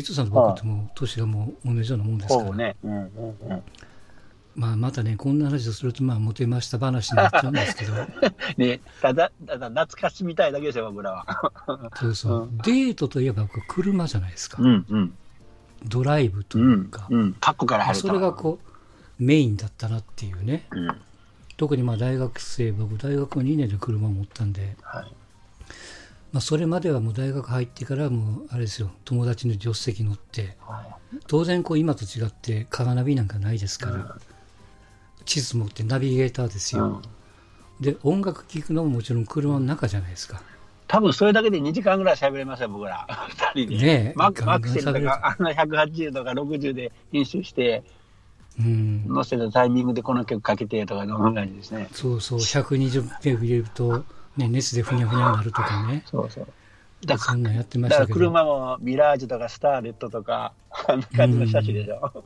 ゲッツーさんと僕ってもう年がもう同じようなもんですから、ね。うんうんうん。まあ、またね、こんな話をすると、まあ、モテました話になっちゃうんですけど、ね、ただ、ただ懐かしみたいだけですよ、僕らは。そうそう、デートといえば、車じゃないですか、うんうん。ドライブとういうんか、うん。カッコから。それがこう、メインだったなっていうね、うん。特にまあ大学生、僕、大学2年で車を持ったんで、はい。まあ、それまではもう大学入ってから、もうあれですよ、友達の助手席乗って、は当然こう今と違って、カーナビなんかないですから、地図持ってナビゲーターですい。うよ。ん。で、音楽聴くのももちろん車の中じゃないですか。多分それだけで2時間ぐらい喋れますよ、僕ら。二人で。ねえマクガンガンマクセルとか、あんな180とか60で編集して、うん。載せたタイミングでこの曲かけてとか、そんな感じですね。そうそう、120ペ入れると、ね、熱でふにゃふにゃになるとかね。そうそう。だかそんなんやってましたけど。車もミラージュとかスターレットとか、あんな感じの車種でしょ。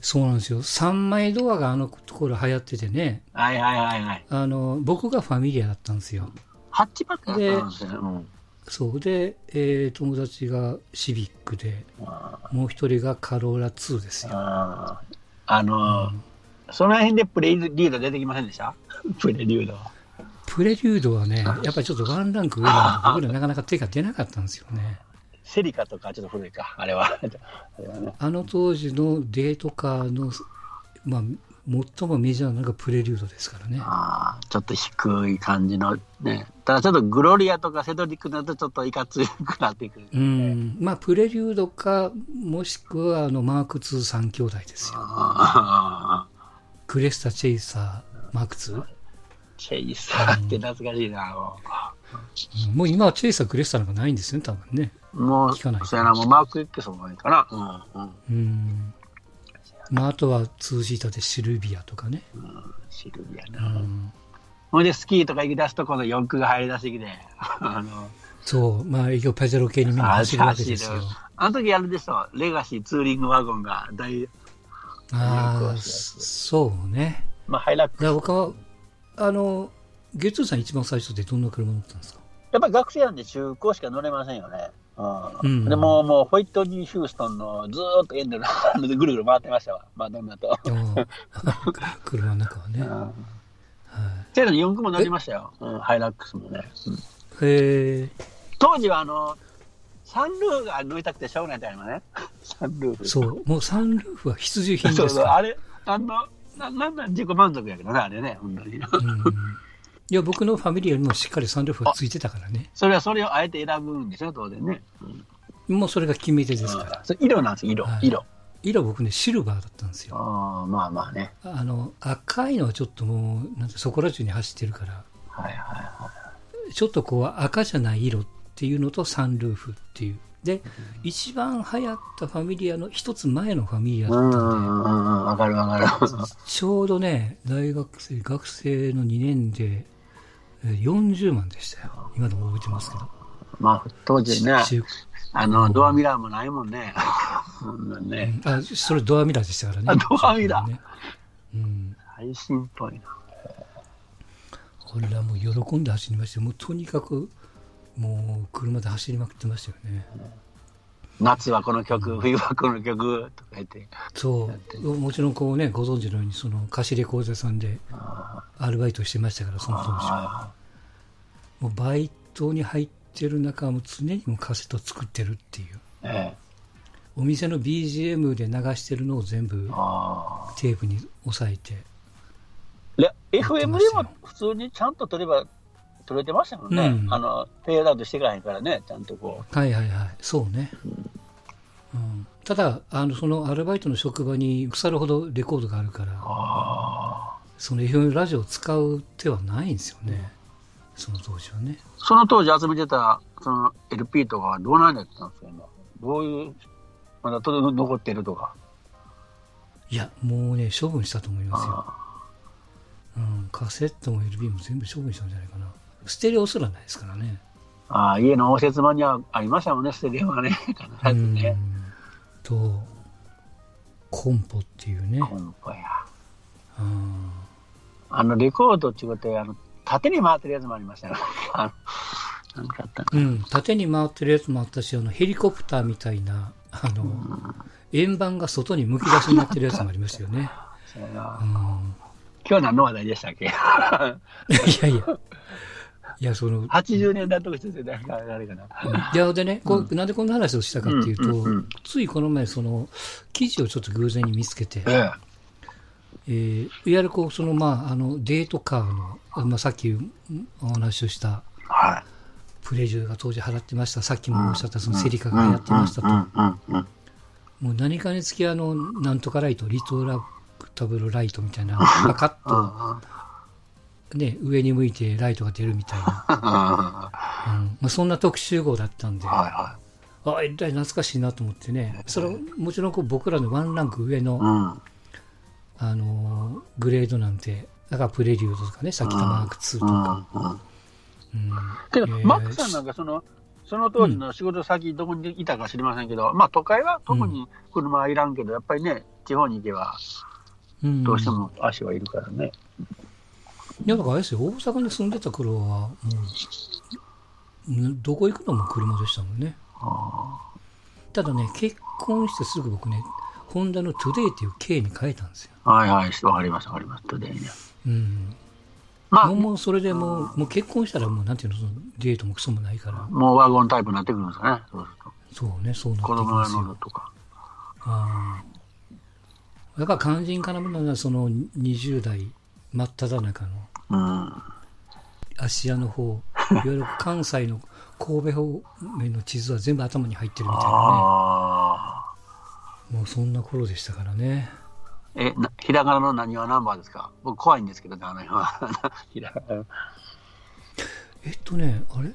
そうなんですよ。3枚ドアがあのところ流行っててね、はいはいはいはい。あの、僕がファミリアだったんですよ。ハッチバックだったんですよ。うんそうで、えー友達がシビックで、あもう一人がカローラ2ですよ。ああの、その辺でプレリュード出てきませんでした？プレリュードは。プレリュードはね、やっぱりちょっとワンランク上なんで、僕らなかなか手が出なかったんですよね。セリカとかちょっと古いか、あれは。あれはねあの当時のデートカーの、まあ、最もメジャーなのがプレリュードですからね。あーちょっと低い感じのね。ただちょっとグロリアとかセドリックになるとちょっといかつくなってくる。うん、まあ、プレリュードか、もしくはあのマーク2三兄弟ですよ。あクレスタ・チェイサー、マーク 2? ーチェイサーって懐かしいな。もうんもう今はチェイサー、クレスタなんかないんですよね、多分ね。う、もう聞かないそうやな、もうマーク・エックスもないかな。うんうん。うん。まあ、あとはツーシーターでシルビアとかね。シルビアうな。ん、ほいでスキーとか行き出すとこの四駆が入り出してきて、あの、そう、まあ、営業パジェロ系にみんな走るわけですよ。あの時あれでしょ、レガシーツーリングワゴンが大、ああ、そうね。まあハイラックだから僕は、あの、ゲッツーさん一番最初ってどんな車乗ったんですか？やっぱり学生なんで中古しか乗れませんよね。うんうんでも、もう、ホイットニー・ヒューストンのずーっとエンドルでぐるぐる回ってましたわ。マドンナと。車の中はね。うんはけど、四駆も乗りましたよ。うん、ハイラックスもね。うんい、へえ、当時は、あの、サンルーフが乗りたくてしょうがないみたいなね。サンルーフ。そう、もうサンルーフは必需品そうそう。ですから。あれ、あの、ななんなん自己満足やけどね、あれね、本当に。うん いや、僕のファミリーよりもしっかりサンルーフがついてたからね。それはそれをあえて選ぶんでしょ、当然ね。うんもうそれが決め手ですから。色なんですよ、色、はい色。色僕ね、シルバーだったんですよ。ああ、まあまあね。あの、赤いのはちょっともう、なんてそこら中に走ってるから、はいはいはい。ちょっとこう赤じゃない色っていうのとサンルーフっていう。で、一番流行ったファミリアの一つ前のファミリアだったんで、んうんうん、わかるわかる。ちょうどね、大学生、学生の2年で、えー40万でしたよ。今でも覚えてますけど。まあ、当時ね、中あの、ドアミラーもないもんね。そんね。あ、それドアミラーでしたからね。あドアミラーね。うん。最新っぽいな。これはもう喜んで走りましたよもうとにかく、もう車で走りまくってましたよね。夏はこの曲、冬はこの曲とか言って。そう。もちろんこうね、ご存知のように、その貸しレコード屋さんでアルバイトしてましたから、その当時は。あもうバイトに入ってる中はもう常にもうカセット作ってるっていう。あええ。お店の BGM で流してるのを全部。テープに押さえて。で、FM でも普通にちゃんと撮れば、撮れてましたもんね。うんあの、フェードアウトしていかないからね、ちゃんとこはいはいはい。そうね。うん、ただ、あの、そのアルバイトの職場に腐るほどレコードがあるから。その FM ラジオを使う手はないんですよね。その当時はね。その当時集めてた、その LP とかはどうなんやったんですか、今？どういう、まだと残ってるとか？いや、もうね、処分したと思いますよ。あうん、カセットも LP も全部処分したんじゃないかな。ステレオすらないですからね。ああ、家の応接間にはありましたもんね、ステレオはね。必ずね。うんと、コンポっていうね。コンポや。うんあの、レコードっていうことで、あの、縦に回ってるやつもありましたよ。あのなんかあったうん、縦に回ってるやつもあったし、あの、ヘリコプターみたいな、あの、円盤が外にむき出しになってるやつもありましたよね。そうやなうん。今日何の話題でしたっけ？いやいや。いや、その、?80 年代とかしてたらあれかな。いや、でね、こうなんでこんな話をしたかっていうと、ついこの前、その、記事をちょっと偶然に見つけて、ええ。えーいわゆるこう、その、まあ、あの、デートカーの、まあ、さっきお話をした、はい。プレジューが当時払ってました、さっきもおっしゃった、そのセリカがやってましたと、もう何かにつき、あの、なんとかライト、リトラクタブルライトみたいな、パカッと、ね、上に向いてライトが出るみたいな、うん。うんまあ、そんな特集号だったんで、はいはあ、えらい懐かしいなと思ってね、それはもちろんこう僕らのワンランク上の、い。うん。あのーグレードなんて、だからプレリュードとかね、さっきのマーク2とか。うんうんうんけど、えーマックさんなんかその、その当時の仕事先、どこにいたか知りませんけど、まあ都会は特に車はいらんけど、やっぱりね、地方に行けば、うんどうしても足はいるからね。いや、だからあれですよ、大阪に住んでた頃は、もう、んどこ行くのも車でしたもんね。あただね、結婚してすぐ僕ね、ホンダのトゥデイっていう K に変えたんですよ。あはいはい、わかります、わかります。トゥデイね。うん。まあ、もうそれでもう、もう結婚したらもう、なんていうの、そのデートもクソもないから。もうワゴンタイプになってくるんですかね。そうするそうね、そうなと。ってき子供がますよ。乗るとか。ああ。だから肝心からものはその20代真っ只中のうん。芦屋の方、いわゆる関西の神戸方面の地図は全部頭に入ってるみたいな。ね。もうそんな頃でしたからね。え、なひらがなの何はナンバーですか？僕怖いんですけどね、あの辺は。ひらがな。えっとね、あれ？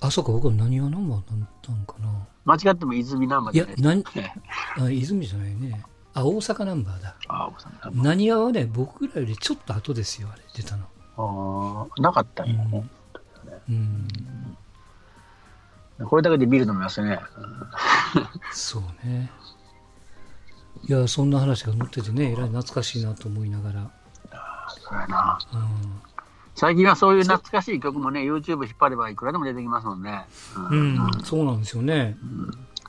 あ、そうか、僕は何がナンバーだったのかな。間違っても泉ナンじゃない、です何、か。あ、泉じゃないね。あ、大阪ナンバーだ。ああ、奥さんナンバー何はね、僕らよりちょっと後ですよ、あれ、出たの。ああ、なかったんやね。うん。これだけでビール飲みますよね。そうね。いや、そんな話が載っててね、えらい懐かしいなと思いながら。そうやな。うん最近はそういう懐かしい曲もね、YouTube 引っ張ればいくらでも出てきますもんね。うんうん、そうなんですよね。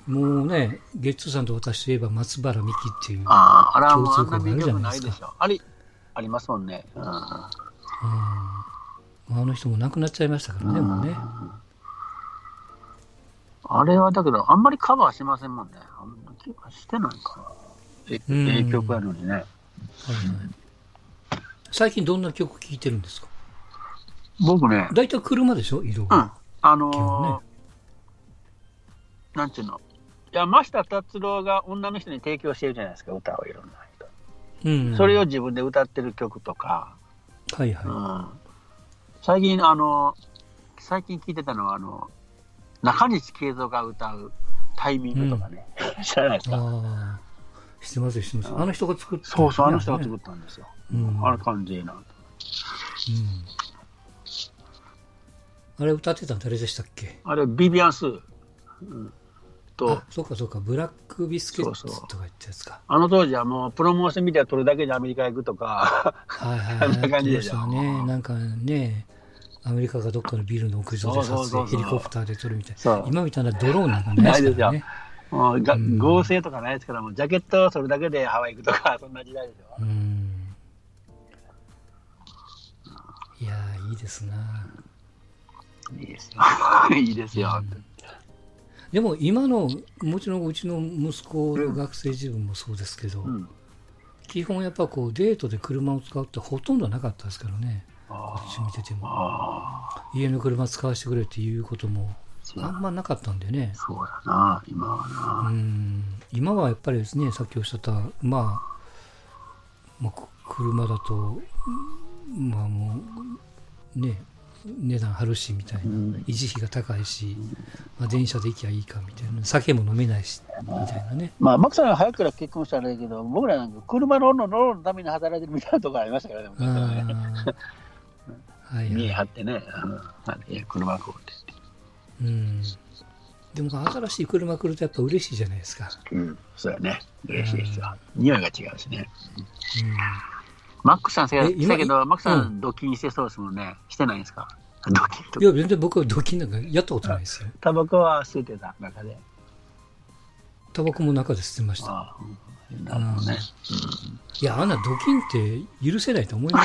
もうね、ゲッツーさんと私といえば松原美樹っていう、共通項があるじゃなですかないいでしょ。あり、ありますもんね。うんうんあの人も亡くなっちゃいましたからね、もうね。あれはだけど、あんまりカバーしませんもんね。あんまりしてないかな。えうんええ曲やのにね。はいはい最近どんな曲聴いてるんですか？僕ね、大体車でしょ？移動うんが。。あの基本ねーなんちゅうの？いや、増田達郎が女の人に提供してるじゃないですか、歌をいろんな人。うん。それを自分で歌ってる曲とか、はいはうん、最近、あの、最近聞いてたのは、あの、中西慶三が歌うタイミングとかね、知らないですい。か？ああ、知ってますよ、知ってます。あの人が作った、そうそう、あの人が作っったんですよ。うんあの感じいいな。うん。あれ歌ってたの誰でしたっけ？あれ、ビビアンスー、うん、とあ、、そうかそうか、ブラックビスケッツそうそうとか言ったやつか。あの当時はもうプロモーションビデオ撮るだけでアメリカ行くとか、はいはいあんな感じでしょやってましたね。なんかね、アメリカがどっかのビルの屋上で撮影、そうそうそうそうヘリコプターで撮るみたいそうな。今みたいなドローンなんかないですからね。もうがうん合成とかないですから、もうジャケットをそれだけでハワイ行くとか、そんな時代でしょ。うん。いやー、いいですな。いいですよ。いいですよ。でも今の、もちろんうちの息子の学生自分もそうですけど、うん。基本やっぱこうデートで車を使うってほとんどなかったですからね。こあっち見てても。あ、家の車使わせてくれっていうこともあんまなかったんでね。そうだな、今はな。うん今はやっぱりですね、さっきおっしゃった、まあ、まあ、く車だと、まあもう、ね、値段張るしみたいな、うん維持費が高いし、まあ、電車で行きゃいいかみたいな、酒も飲めないし、みたいなね。まあ、マックさんが早くから結婚したらいいけど、僕らなんか車の乗るのために働いてるみたいなところありましたからね、はい見えはい。張ってね、うんあれ車こうってうん。でも新しい車来るとやっぱ嬉しいじゃないですか。うん、そうやね。嬉しいですよ。匂いが違うしね。うんマックさんせやけど、マックさうんドッキングしてそうですもんね。してないんですか？ドキンといや、全然僕はドキンなんかやったことないですよ。タバコは吸ってた中で。タバコも中で吸ってました。ああ、うんなるほどね。いや、あんなドキンって許せないと思いま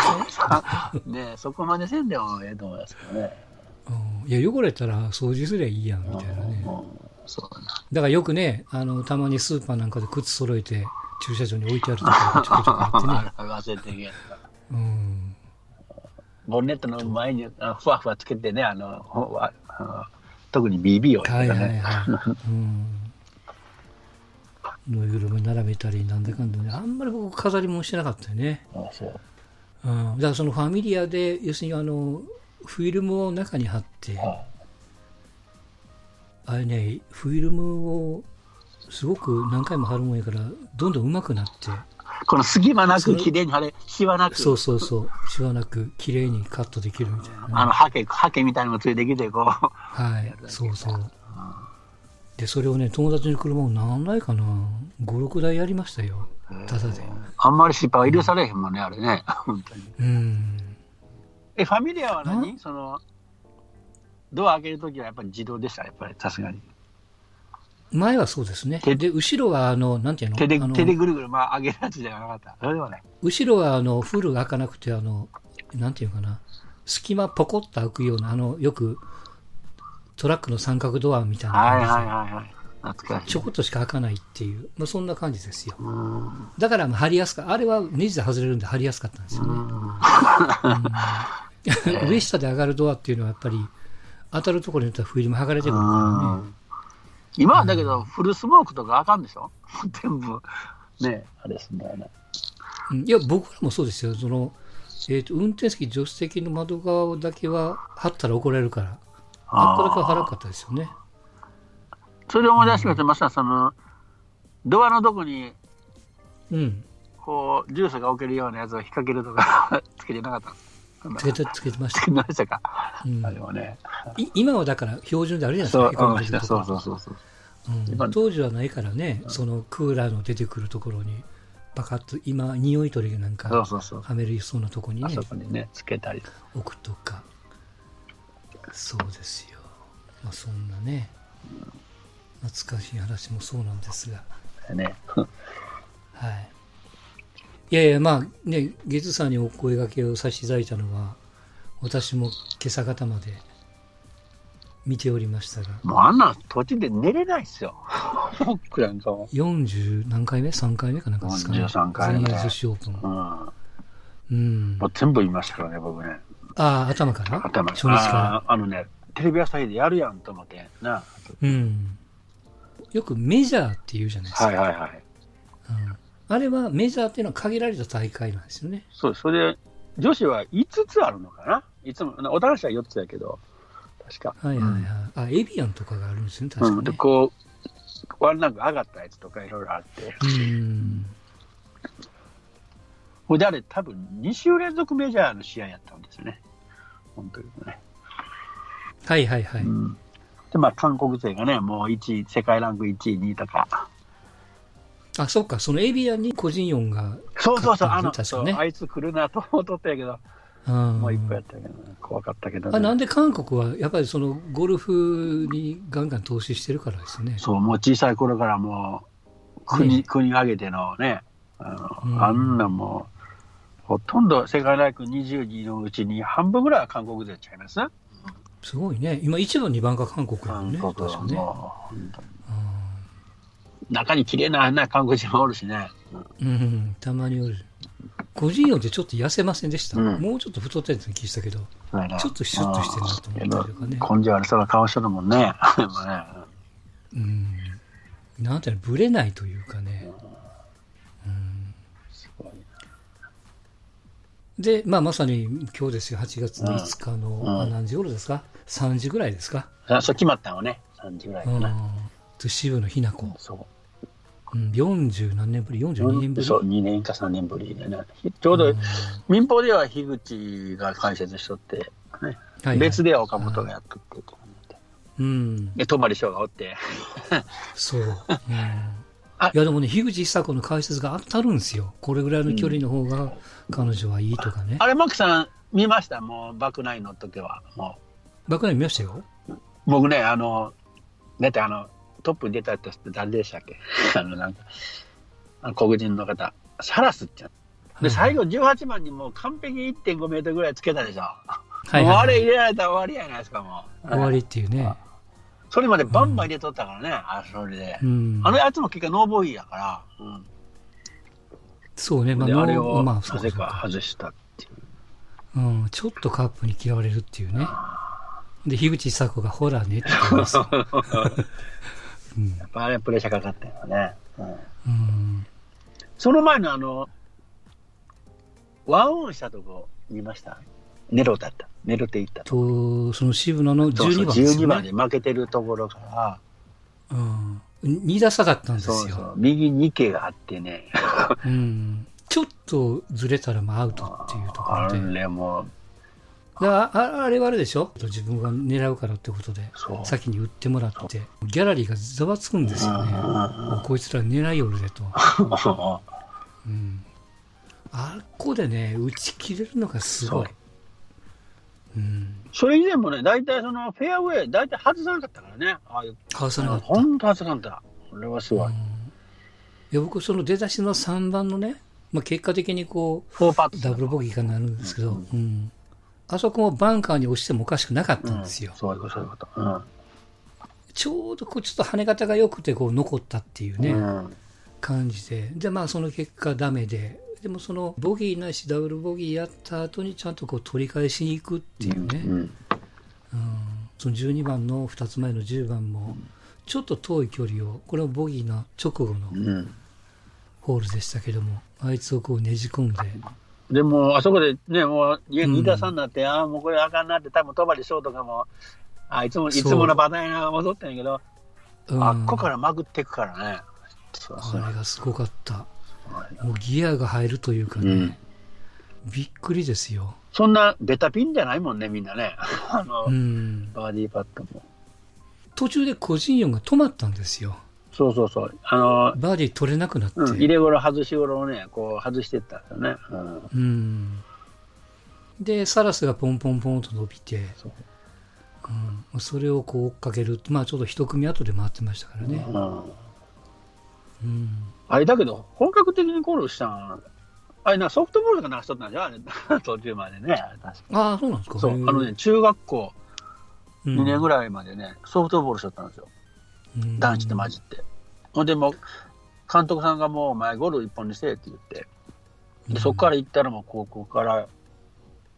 せん？ねそこまでせんでもええと思いますけどね。うんいや、汚れたら掃除すりゃいいやん、みたいなね。うんそうだな。だからよくね、あの、たまにスーパーなんかで靴揃えて、駐車場に置いてあるとか、ちょこちょこあってね。忘れてうん。ボンネットの前にあふわふわつけてね、あの、あの特に BB をはいはいね。はい。うん。ぬいぐるみ並べたり、なんだかんだね。あんまり僕飾り物してなかったよね。あそううん。だからそのファミリアで、要するにあの、フィルムを中に貼って、ああれね、フィルムをすごく何回も貼るもんやから、どんどん上手くなって、この隙間なく綺麗に貼れ、シワなく、そうそうそう、しわなく綺麗にカットできるみたいなね、あの、ハケ、ハケみたいなのがついてきて、こう。はい、そうそう。で、それをね、友達の車を何台かな、5、6台やりましたよ、ただで。あんまり失敗は許されへんもんね、あれね。本当に。うん。え、ファミリアは何？んその、ドア開けるときはやっぱり自動でした、やっぱり、さすがに。前はそうですね。手で、後ろは、あの、なんていうの？手であ、の手でぐるぐる、まあ、上げるやつじゃなかった。それでもね。後ろは、あの、フル開かなくて、あの、なんていうかな、隙間ポコッと開くような、あの、よく、トラックの三角ドアみたいなはい感じで、はいはいはい。懐かしい。ちょこっとしか開かないっていう、まあ、そんな感じですよ。うん。だから、まあ貼りやすかあれはネジで外れるんで貼りやすかったんですよね。上下で上がるドアっていうのはやっぱり、当たるところによってはフィルム剥がれてくるからね。今はだけど、フルスモークとかあかんでしょ？全部、ね、あれすんだよね。うんいや、僕らもそうですよ。その、えっ、と、運転席、助手席の窓側だけは貼ったら怒られるから、あっこだけは貼らなかったですよね。それで思い出しました、まさその、ドアのとこに、うん。こう、ジュースが置けるようなやつを引っ掛けるとか、つけてなかったんですつけて、つけてました。つけてましたか。うんあれはね。い今はだから標準であるじゃないですか、へこうそうそうそうそう。うん今当時はないからね、そのクーラーの出てくるところに、パカッと、今、匂い取りなんか。はめるそうなとこにねあそ、こにね、つけたり。置くとか。そうですよ。まあ、そんなね、懐かしい話もそうなんですが。ね。はい。いやいや、まあね、月さんにお声掛けをさせていただいたのは、私も今朝方まで見ておりましたが、もうあんな土地で寝れないっすよ。僕なんかも。40何回目 ?3 回目かなんかですかね。43回目全英女子オープン。うん。もうん。う全部言いましたからね、僕ね。ああ、頭から？頭初日から？あーあのね、テレビ朝日でやるやんと思って。な。うん。よくメジャーって言うじゃないですか。はいはいはい。うんあれはメジャーっていうのは限られた大会なんですよね。そう、それで、女子は5つあるのかな？いつも、お男子は4つやけど、確か。はいはいはい。あ、エビアンとかがあるんですよね、確うん、で、かに、ね。こう、ワンランク上がったやつとかいろいろあって。うん。ほいであれ、多分2週連続メジャーの試合やったんですよね。本当にね。はいはいはい。うん。で、まあ、韓国勢がね、もう1位、世界ランク1位、2位とか。あ、そっか、そのエビアンに個人4がそうそうそう、あの、ね。そう。あいつ来るなと思っとったんやけど、うん。もう一個やったけど、怖かったけど、ね。あなんで韓国はやっぱりそのゴルフにガンガン投資してるからですよね。そう、もう小さい頃からもう、国、ね国挙げてのね、あの、うん。あんなもう、ほとんど世界ランク22のうちに半分ぐらいは韓国勢ちゃいます？すごいね。今1番2番が韓国やもんね。韓国は。もう、本当に中に綺麗なな韓国人もおるしね。うん、うん、たまにおる。個人4ってちょっと痩せませんでした？うんもうちょっと太ってるって聞いたけど。ちょっとシュッとしてるなと思ったりとかね根性ある人が顔してるもんね。うん。なんていうの、ぶれないというかね。で、まあまさに今日ですよ。8月の5日の、うんあ何時頃ですか ?3 時ぐらいですか？あそう決まったのね、3時ぐらいかうんな。。と渋野日向子。そうん、40何年ぶり ?42 年ぶう。りそう、2年か3年ぶりでね。ちょうどうん民放では樋口が解説しとって、ねはいはい別では岡本がやっとってって感じでうん。で、泊翔がおって、そう。うん あいやでもね、樋口久子の解説が当たるんですよ。これぐらいの距離の方が彼女はいいとかね。あれ、マックさん見ましたもう、バックナインの時は。も爆弾見ましたよ。僕ね、あの、だってあの、トップに出た人って誰でしたっけ？あの、なんか、あの黒人の方、サラスってやつで、最後18番にもう完璧1.5メートルぐらいつけたでしょ。はいはいもうあれ入れられたら終わりやないですか、もう。終わりっていうね。それまでバンバン入れとったからね、あそれで。うん。あのやつも結果ノーボギーやから、うんそうね、まあ、であれをまあ、そうなぜかか外したっていう。うん、ちょっとカップに嫌われるっていうね。で、樋口久子がホラーねって言いますよ。うんやっぱあれプレッシャーかかったよね。うんうん。その前のあの、ワンオンしたとこ見ました？ネロだった。ネロって言ったと。と、その渋野のそうそう12番です12よ番ね。で負けてるところから、うん。2打差だったんですよ。そうそう、右2系があってね、うん。ちょっとずれたらもうアウトっていうとこあろで。れもう、だああれはあれでしょ？自分が狙うからってことで。先に打ってもらって、ギャラリーがざわつくんですよね。こいつら狙いよるでと。うん。あっこでね、打ち切れるのがすごいそう。うん。それ以前もね、大体そのフェアウェイ、大体外さなかったからね。ああいう、外さなかった。本当外さなかった。これはすごい。うんいや僕、その出だしの3番のね、まあ、結果的にこう、ダブルボギーがなるんですけど、うんうんあそこもバンカーに押してもおかしくなかったんですよ。そういうこと、そういうこと。うん。ちょうどこうちょっと跳ね方が良くてこう残ったっていうね、うん感じで、で、まあその結果ダメで、でもそのボギーないしダブルボギーやった後にちゃんとこう取り返しに行くっていうね、うんうんその12番の2つ前の10番も、ちょっと遠い距離を、これはボギーの直後のうん。ホールでしたけども、あいつをこうねじ込んで、でも、あそこでね、もう、うん2打3になって、ああ、もうこれあかんなって、多分、戸張翔とかも、あいつも、いつものパターンが戻ったんやけど、うんあっこからまぐっていくからね。あれがすごかった。もうギアが入るというかね、うんびっくりですよ。そんなベタピンじゃないもんね、みんなね。あの、うん。バーディーパットも。途中で個人4が止まったんですよ。そうそうそう。あの、バーディー取れなくなって。うん、入れ頃外し頃をね、こう外していったんですよね。うん。うんで、サラスがポンポンポンと伸びて、そううん、それをこう追っかける。まあちょっと一組後で回ってましたからね。うん。うん。あれだけど、本格的にゴルフしたん、あれな、ソフトボールとかなしとったんじゃん途中までね。あああ、そうなんですか。そう、あのね、中学校2年ぐららいまでね、ソフトボールしとったんですよ。い男子って混じって。ほんでもう、監督さんがもうお前ゴルフ一本にせえって言って、でそこから行ったらもう高校から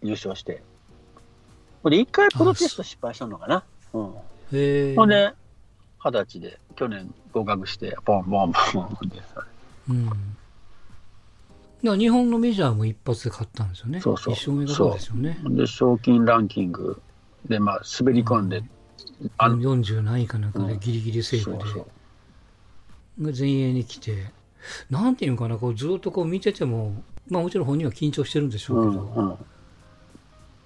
優勝して。ほんで、一回プロテスト失敗したのかな。うん。へえ。ほんで、二十歳で去年合格して、ポンポンポンポンで。うん。日本のメジャーも一発で勝ったんですよね。そうそう一勝目がそうですよね。で、賞金ランキングで、まあ、滑り込んで、あの40何位かなんかでうんギリギリセーフで、そうそうが前衛に来て、なんていうのかな、こうずっとこう見てても、まあもちろん本人は緊張してるんでしょううけど、んうん。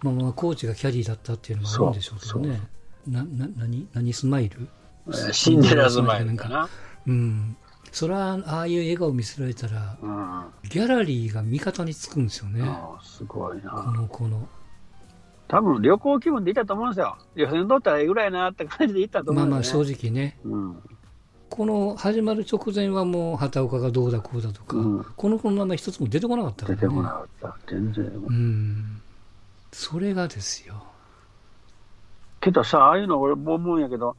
まあまあコーチがキャディーだったっていうのもあるんでしょうけどね。な、な、何何スマイル？えーシンデレラスマイルかな？うん。それは、ああいう笑顔見せられたら、うん。ギャラリーが味方につくんですよね。すごいこな。の、この。多分旅行気分で行ったと思うんですよ。予選取ったらええぐらいなって感じで行ったと思まあうんですよ、ね。まあ正直ね、うん。この始まる直前はもう畑岡がどうだこうだとか、うんこの子の名前一つも出てこなかったからね。出てこなかった。全然う。ん。それがですよ。けどさ、ああいうの俺も思うんやけど、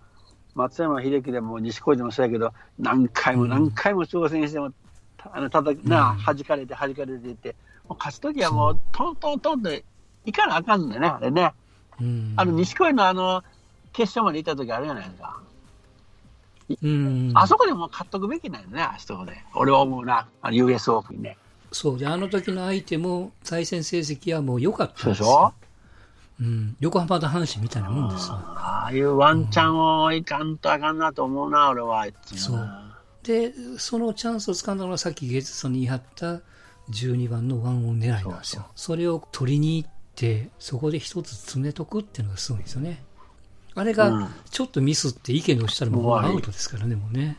松山英樹でも西小路でもそうやけど、何回も何回も挑戦しても、たあのたたなあ、弾かれて弾かれていって、もう勝つときはもう、トントントンっていかなあかんんだよね、あれね。うん。あの、西小路のあの、決勝まで行ったときあるじゃないですか。うん。あそこでもう勝っとくべきなんよね、あそこで。俺は思うな、あの US オープンね。そうで、あの時の相手も対戦成績はもう良かったんですそうでしょ？よ。うん。横浜と阪神みたいなもんですよ。ああいうワンチャンをいかんとあかんなと思うな、俺は。いつもなで、そのチャンスを掴んだのがさっきゲイツさんに言い張った12番のワンオン狙いなんですよ。それを取りに行って、そこで一つ詰めとくっていうのがすごいんですよね。あれうんがちょっとミスって意見のしたらもうアウトですからね、もうね。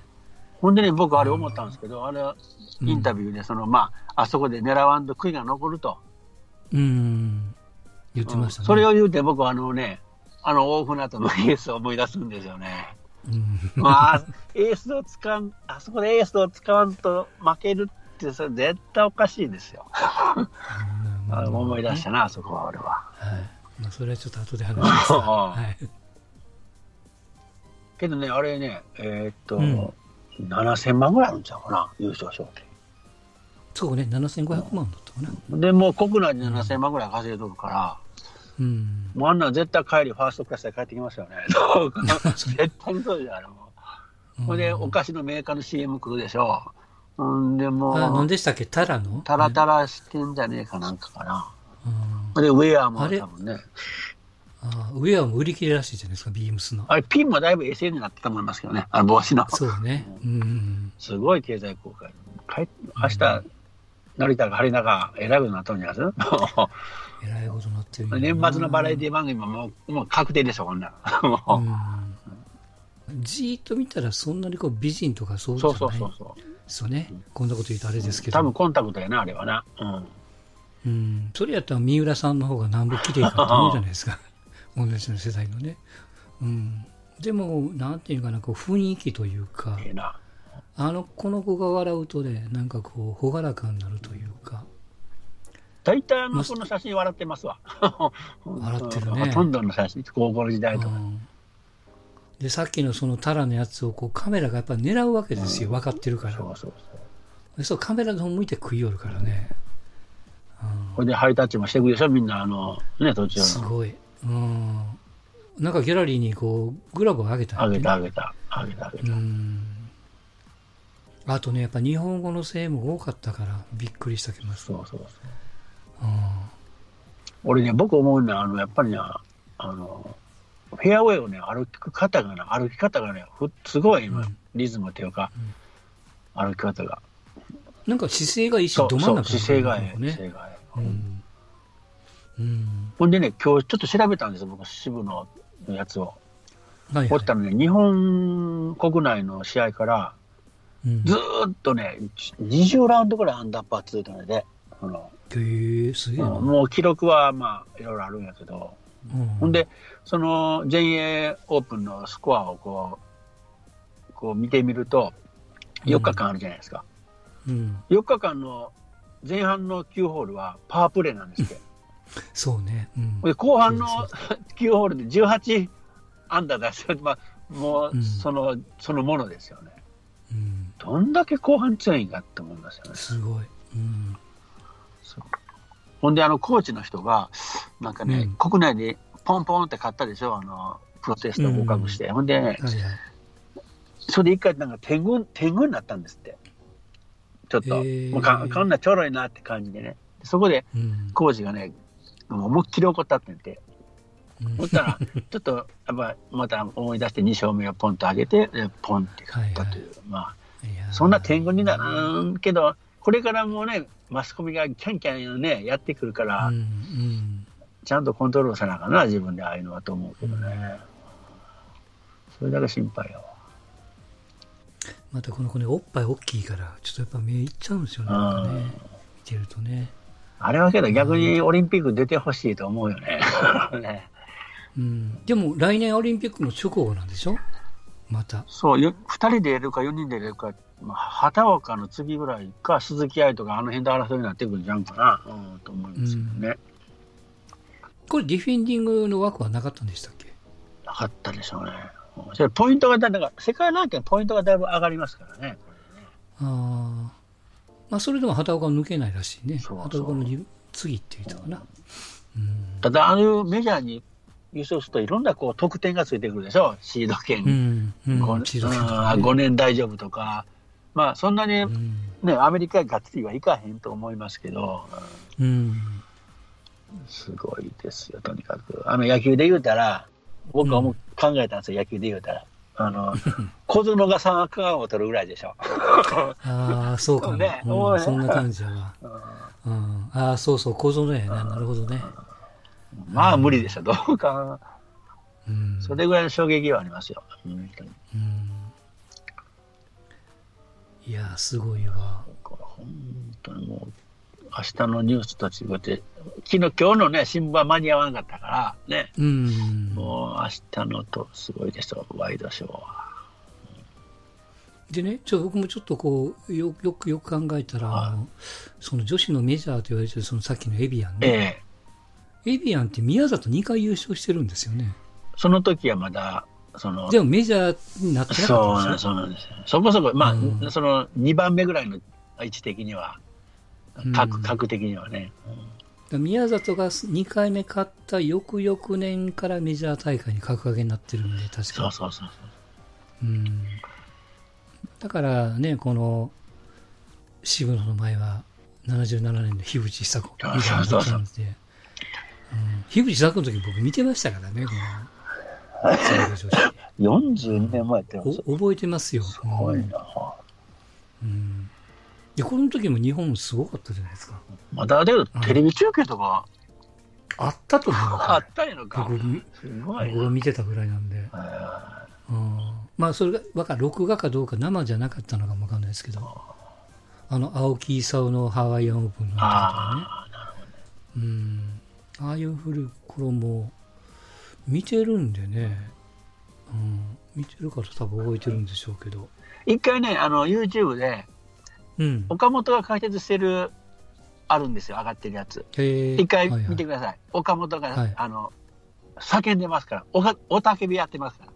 ほんでね、僕あれ思ったんですけど、あれはインタビューで、その、まあ、あそこで狙わんと悔いが残ると。うん。言ってましたね。それを言うて僕はあのね、あの大船渡のエースを思い出すんですよね。うん。まあ、エースを使わん、あそこでエースを使わんと負けるって、それ絶対おかしいですよ。あの思い出したな、あそこは俺は。はい。まあ、それはちょっと後で話しますが。はい。けどね、あれね、えーっと、うん7000万ぐらいあるんちゃうかな、優勝賞そうね、7500万だったかな。金。で、もう国内で7000万ぐらい稼いとるから、うん。もうあんなん絶対帰りファーストクラスで帰ってきますよね。絶対にそうじゃん、あれもう。ほんで、お菓子のメーカーの CM 来るでしょ。ほんで、もあ、何う、でしたっけ？タラの？タラタラしてんじゃねえかなんかかな。うんで、ウェアもあれ？多分ね。あウェアも売り切れらしいじゃないですか、ビームスの。あれ、ピンもだいぶ SN になってたと思いますけどね。あの帽子の。そうね。うん。すごい経済効果。帰っ明日、成田が張り中、えらいことになったんじゃないです？か。えらいことになってる年末のバラエティ番組ももうもう確定でしょ、こんなううん。じーっと見たらそんなにこう美人とかそうじそうゃないそうそうそう。ですよね。こんなこと言うとあれですけど。多分コンタクトやな、あれはな。うん。うん。それやったら三浦さんの方がなんぼ綺麗かと思うじゃないですか。同じの世代のね。うん。でも、なんていうかな、こう雰囲気というか、ええな。あの、この子が笑うとね、なんかこう、朗らかになるというか、大体あの子の写真笑ってますわ。笑ってるね ほとんどの写真、高校の時代とか。うんで、さっきのそのタラのやつをこうカメラがやっぱ狙うわけですよ。分かってるから。そうそうそう。でそう、カメラの方向いて食い寄るからね。これでハイタッチもしてくるでしょ、みんな、あの、ね、途中の。すごい。うん。なんかギャラリーにこう、グラブを上げたねげたあげた、あげたあげうた。ん。あとね、やっぱ日本語のせいも多かったから、びっくりしたけど。そうそうそう。うん俺ね、僕思うのは、あの、やっぱりね、あの、フェアウェイをね、歩く方がね、歩き方がね、ふすごい今、うんリズムっていうか、歩き方が。なんか姿勢が一そう、そう、瞬ど真ん中姿勢がええ、ね姿。勢がええ。うん。うん。ほんでね、今日ちょっと調べたんですよ、僕、渋野のやつを。はい、はいほったらね、日本国内の試合から、うん。ずーっとね、20ラウンドぐらいアンダーパー続いたので、あのへえ、すげえな。もう記録はまあいろいろあるんやけど、うんほんで、その全英オープンのスコアをこう、こう見てみると、4日間あるじゃないですか。うん。4日間の前半の9ホールはパワープレーなんですって。そうね。うん。で後半のそう9ホールで18アンダー出して、まあ、もうんうその、そのものですよね。うん。どんだけ後半強いんかって思いますよね。すごい。うん。そうほんで、あの、コーチの人が、なんかね、うん国内でポンポンって買ったでしょ、あの、プロテスト合格して。ほんで、はいはい。それで一回なんか天狗、天狗になったんですって。ちょっと、へーもうかこんなちょろいなって感じでね。そこで、うん。コーチがね、もう思いっきり怒ったって言って。うんそしたら、ちょっと、やっぱ、また思い出して2勝目をポンと上げて、でポンって勝ったという。まあ、いやーそんな天狗にならんけど、これからもね、マスコミがキャンキャンね、やってくるから、うん。うん。ちゃんとコントロールせなあかんな、自分でああいうのはと思うけどね。それだけ心配やわ。またこの子ね、おっぱい大きいから、ちょっとやっぱ目いっちゃうんですよね。なんかね。見てるとね。あれはけど逆にオリンピック出てほしいと思うよね。ねうん。でも来年オリンピックの直後なんでしょ？また。そう、よ2人でやるか4人でやるか、まあ、畑岡の次ぐらいか、鈴木愛とかあの辺で争いになってくるんじゃんかな、うん、と思いますけどね。これディフェンディングの枠はなかったんでしたっけ？なかったでしょうね。うんそれポイントがだ、だから世界ランキングポイントがだいぶ上がりますからね。ああ。まあそれでも畑岡は抜けないらしいね。そう畑岡の次って言ったかな。うん。ただ、あのメジャーに優勝するといろんなこう得点がついてくるでしょ、シード権。うん。うん。5, シード権とかね5年大丈夫とか、まあそんなに、うん。ね、アメリカがっつりはいかへんと思いますけど、うん。すごいですよ、とにかく。あの野球で言うたら、僕はもう考えたんですよ、野球で言うたら。あの、小園が三冠を取るぐらいでしょ。ああ、そうかも。ねうんそんな感じやわ。うん。ああ、そうそう、小園やな。なるほどね。まあ無理でしょ、どうか。うん。それぐらいの衝撃はありますよ。うん。いやー、すごいわ。これ本当にもう、明日のニュースと違って、昨日、今日のね、新聞は間に合わなかったから、ね、うん。もう明日のとすごいでしょ、ワイドショーは。でね、ちょ僕もちょっとこう、よよくよく考えたら、はいその女子のメジャーと言われてる、そのさっきのエビアンえね。えエビアンって宮里2回優勝してるんですよね。その時はまだ、その、でもメジャーになってなかったんですよ。そうなんですよ。そこそこ、まあ、うん。その2番目ぐらいの位置的には、うん。格格的にはね。だから宮里が2回目勝った翌々年からメジャー大会に格上げになってるんで、確かそうそうそうう。ん。だからね、この渋野の前は77年の樋口久子みたいなで、うん。樋口久子の時僕見てましたからね、この。42年前って覚えてますよ。ごいな。うん。でこの時も日本すごかったじゃないですか。まだだけど、テレビ中継とか。あったと思うあよったんやのか。僕。僕が見てたぐらいなんで。な。うん。まあそれがわかる。録画かどうか生じゃなかったのかもわかんないですけど。あの青木功のハワイアンオープンの時とかね。あうん。ああいう古い頃も見てるんでね、うん、見てるから多分覚えてるんでしょうけど。一回ね、あの、YouTube で、うん。岡本が解説してる、あるんですよ、上がってるやつ。一回はいはい。見てください。岡本が、はい。あの、叫んでますから、おかおたけびやってますか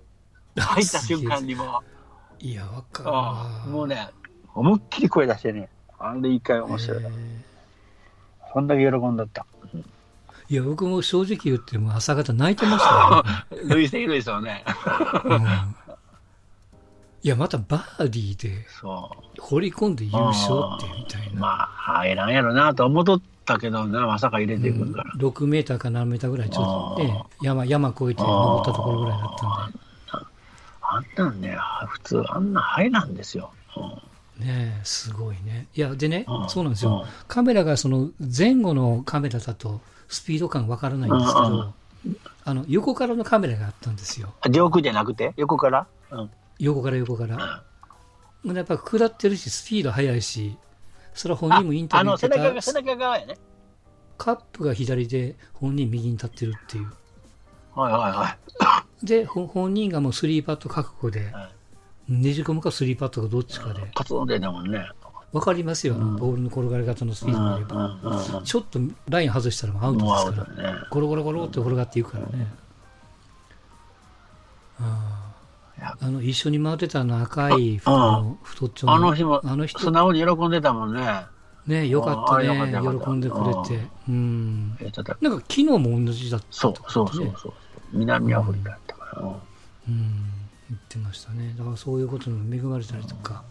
ら。入った瞬間にも。いやわかう、るもうね、思いっきり声出してね、あれ一回面白い。へそんだけ喜んだった。えいや僕も正直言っても朝方泣いてましたよ、類線類線ね。うん。いやまたバーディーでそう。掘り込んで優勝ってみたいな、まあ、入らんやろなと思っとったけどな、まさか入れてくるから。6メーターか7メーターぐらいちょっとね山山越えて登ったところぐらいだったんで。あんなんね、普通あんな入らんですよ。うん。ねえすごいね。いやでねうん。そうなんですよ。うん。カメラがその前後のカメラだとスピード感わからないんですけうんうどあの横からのカメラがあったんですよ。あ上空じゃなくて？横から、うん、横から横から。やっぱ下ってるしスピード速いしそれは本人もインタビューに言ってた背中が背中側やね。カップが左で本人右に立ってるっていう。はいはいはい。でほ本人がもうスリーパット覚悟ではいねじ込むかスリーパットかどっちかで。カツンでだもんね。わかりますよ、あのうん。ボールの転がり方のスピーうんドで言えば、ちょっとライン外したらもうアウトですから、ね。ゴロゴロゴロって転がっていくからね。あああの一緒に回ってたあの赤い太の太っちょのあの日もあの人。素直に喜んでたもんね。ねよかったね。喜んでくれて。うん。なんか昨日も同じだったそうそうそうそう。南アフリカやったから。うん。うん。言ってましたね。だからそういうことにも恵まれたりとか、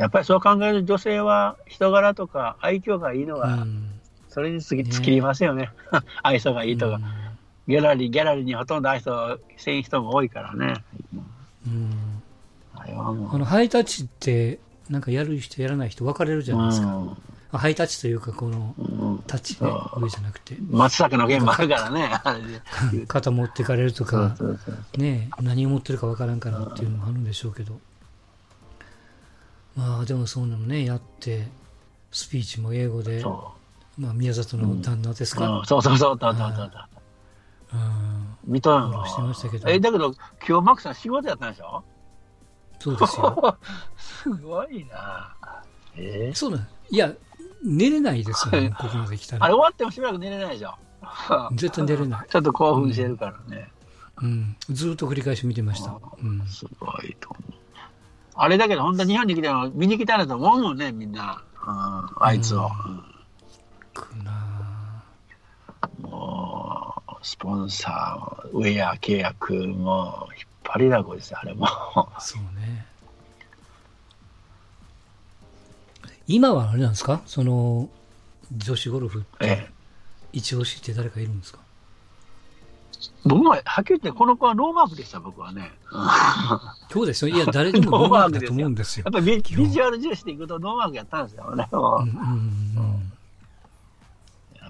やっぱりそう考えると女性は人柄とか愛嬌がいいのうが、ん。それに尽きりますよね。愛想がいいとか、うん。ギャラリー、ギャラリーにほとんど愛想せん人も多いからね。うん。あのハイタッチってなんかやる人やらない人分かれるじう、ゃないですか、ハイタッチというかこのうん。タッチね。上じゃなくて。松坂の件もあるからね。肩持ってかれるとかね何を持ってるか分からんからっていうのもあるんでしょうけどまあでもそうなのねやってスピーチも英語で、そまあ、宮里の旦那ですう。か、うん。そうそうそう、そうそうそうそう。うん。見とんフォローしてましたけど。え、だけど、今日マックさん仕事やったんでしょ？そうですよ。すごいな。え？ーそうなんいや寝れないですよ、ね、ここまで来たら。あれ終わってもしばらく寝れないでしょ？絶対寝れない、ちょっと興奮してるからね。うん、ずっと繰り返し見てました、うん、すごいと思う。あれだけど、本当に日本に来ても見に来たらと思うもんね、みんな。うん、あいつを。くなもう、スポンサー、ウェア契約、もう、引っ張りだこですよ、あれも。そうね今はあれなんですか？その女子ゴルフってええ。一押しって誰かいるんですか？僕は、はっきり言って、この子はノーマークでした、僕はね。うんそうですよ。いや誰でも ノーマークだと思うんですよ。やっぱりビビジュアル重視でいくとノーマークやったんですよね。もううんうんうん。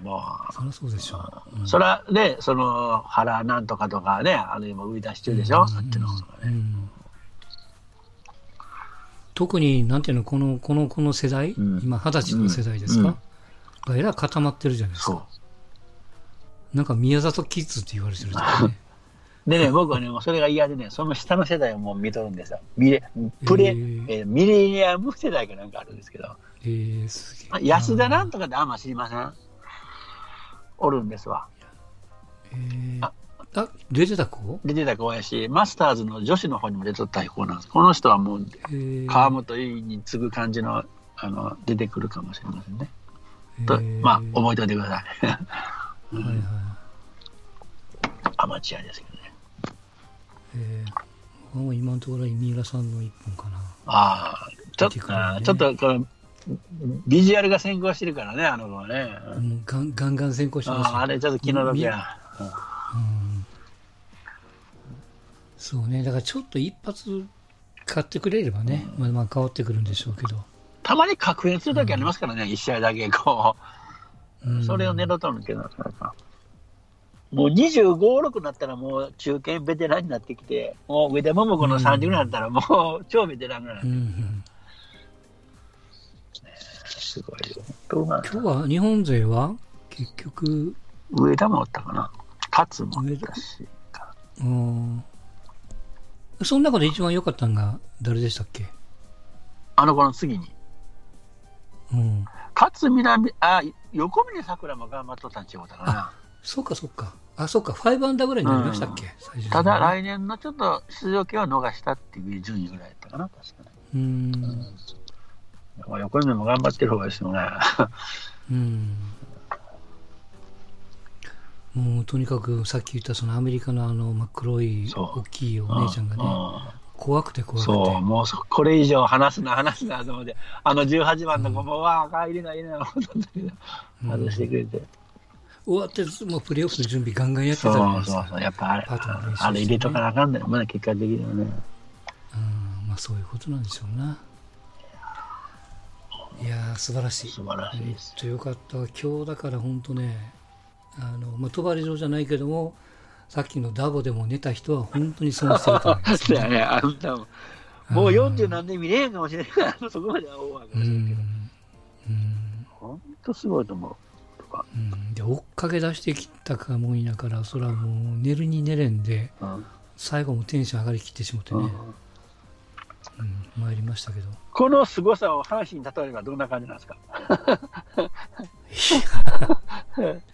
もそりゃそうでしょう、うう、それはね、その、原なんとかとかね、あの今売り出し中でしょ、あっちのね。うん。特になんていうのこのこのこの世代、うん。今二十歳の世代ですか、うん。えらい固まってるじゃないですそか。なんか宮里キッズって言われてるじゃないね。う。でね、僕はね、もうそれが嫌でね、その下の世代をもう見とるんですよ。ミレ、プレ、へーえーミレニアム世代かなんかあるんですけど、えー、すげあえ。安田なんとかであんま知りませんおるんですわ。えー、ああ、出てた子？出てた子やし、マスターズの女子の方にも出とった子なんです。この人はもう、えー、川本優衣に次ぐ感じの、あの、出てくるかもしれませんね。と、えーまあ、覚えておいてください。はいはい。アマチュアですけどね。えー、もう今のところは三浦さんの一本かな。ああ、ちょっと、ねちょっと、この、ビジュアルが先行してるからね、あの子はね。もうガンガンガン先行しますよあれちょっと気の毒や。うんそうね、だからちょっと一発買ってくれればね、まあまあ変わってくるんでしょうけど。たまに確変するときありますからね、一試合だけこう。うんそれを狙っとるんだけど、なもう25、6になったらもう中堅ベテランになってきて、もう上田桃子の30ぐらいになったらもう超ベテランぐらい。すごいよ。今日は日本勢は結局、上田もおったかな。勝もおったし。うん、その中で一番良かったのが誰でしたっけ？あの子の次に。うん。勝南、あ、横峰さくらも頑張っとったんちゅうことかな。そっかそっか。あ、そっか。5アンダーぐらいになりましたっけ、最終的にただ来年のちょっと出場権を逃したっていう順位ぐらいやったかな、確かに。うん。まあ横峰も頑張ってる方がいいですよね。うん。もうとにかくさっき言ったそのアメリカのあの真っ黒い大きいお姉ちゃんがね、うん怖くて怖くて。そう、もうそこれ以上話すな、話すなと思って、あの18番の子も、わあ、入れない、入れない、思ったんだけど、外してくれて。終わってもうプレーオフの準備ガンガンやってたそう。そうそう、やっぱあれ、あれ入れとかなあかんだよ、まだ結果的にはね。うん、まあそういうことなんでしょうな。いやー、素晴らしい。素晴らしいです本当よかったわ。今日だから本当ね、あの、まあ、帳場じゃないけども、さっきのダボでも寝た人は本当に損してると思います、そうやね、あんたも。もう40何年見れへんかもしれないから、そこまでは思うわけうですけど。ん。うん。本当すごいと思う。とか。うん、で、追っかけ出してきたかもいながら、それはもう寝るに寝れんで、うん最後もテンション上がりきってしまってね、うんうん、参りましたけど。この凄さを阪神に例えればどんな感じなんですか？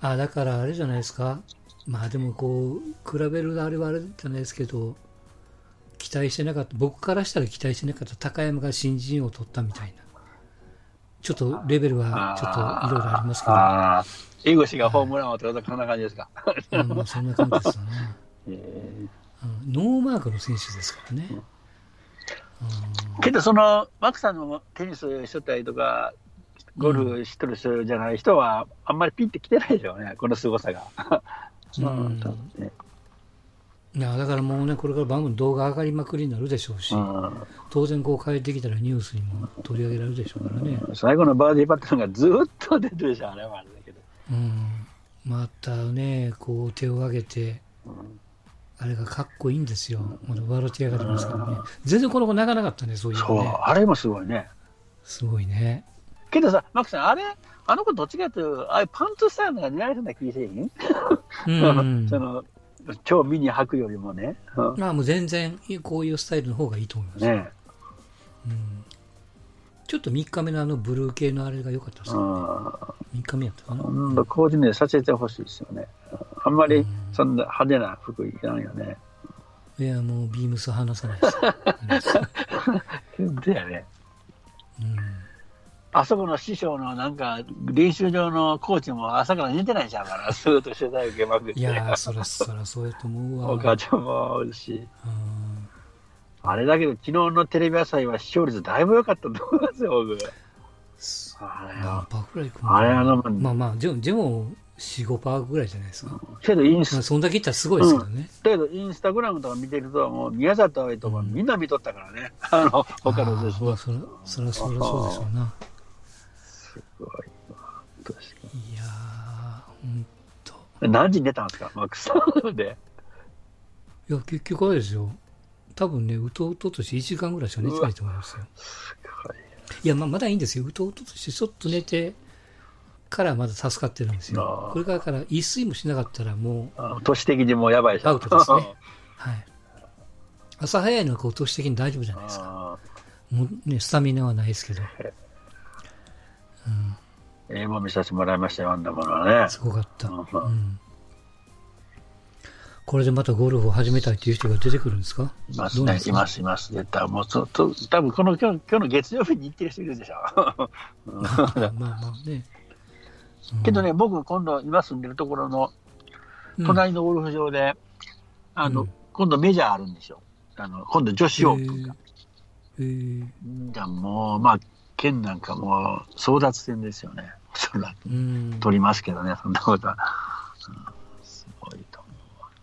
あだからあれじゃないですかまあでもこう比べるあれはあれじゃないですけど期待してなかった。僕からしたら期待してなかった高山が新人を取ったみたいな。ちょっとレベルはちょっといろいろありますけど。ああ。井口がホームランを取るとこんな感じですか。うんまあそんな感じですよね、ノーマークの選手ですからね、ーけど、その、マックさんのテニスしとったりとか、ゴルフしとる人じゃない人は、あんまりピンって来てないでしょうね、この凄さが。うんうん多分ねいやだからもうねこれから番組動画上がりまくりになるでしょうし、うん当然こう帰ってきたらニュースにも取り上げられるでしょうからね、最後のバーディーパットがずっと出てるでしょ、あれはあれだけど。うん、またね、こう手を挙げて、あれがかっこいいんですよ。まだ笑ってやがりますからね。全然この子泣かなかったね、そういうそう。あれもすごいね。すごいね。けどさ、マックさん、あれ、あの子どっちかというと、ああいうパンツスタイルが似合いそうな気せえへん、うん。その、超ミニ履くよりもね。うんまあもう全然こういうスタイルの方がいいと思います。ねうん、ちょっと3日目のあのブルー系のあれが良かったですうね。ん。3日目やったかな。今度コーディネートさせてほしいですよね。あんまりそんな派手な服いらんよね。いや、もうビームス離さないです。だよね。うんあそこの師匠のなんか練習場のコーチも朝から寝てないじゃんから、ずっと取材受けまくって。いやー、そら、そらそうやと思うわ。お母ちゃんもおるし。うんあれだけど昨日のテレビ朝日は視聴率だいぶ良かったと思いますよ、僕。あれ何は。パーぐらいくんあれあのまあまあ、でも、でも4、5パーぐらいじゃないですか。けどインスまあ、そんだけ言ったらすごいですけどね。だけどインスタグラムとか見てると、もう宮里葵とかみんな見とったからね。あの、他の選手も。あーそら、そら、そらそうでしょうな。すごいわ。確かいやー、ほんと。に何時に寝たんですか、マックスさんで。いや、結局あれですよ。多分ね、うとうととして1時間ぐらいしか寝てないと思いますよ。い。いや、まあ、まだいいんですよ。うとうととしてちょっと寝て、からまだ助かってるんですよ。これからから、一睡もしなかったらもうあ都市的にもうやばい。アウトですね。はい。朝早いのはこう都市的に大丈夫じゃないですか。あもうね、スタミナはないですけど。ー英語見させてもらいましたよ、あんなものはね。すごかった。うんうん。これでまたゴルフを始めたいっていう人が出てくるんですか？いますねいます、います。絶対もう多分この今日今日の月曜日に行ってる人いるでしょ。う んまあまあまあね。うんけどね、僕、今度、今住んでるところのうん隣のゴルフ場で、あのうん今度メジャーあるんですよ。あの今度女子オープンが。えーじゃあもう、まあ、県なんかもう争奪戦ですよね。取りますけどね、そんなことは。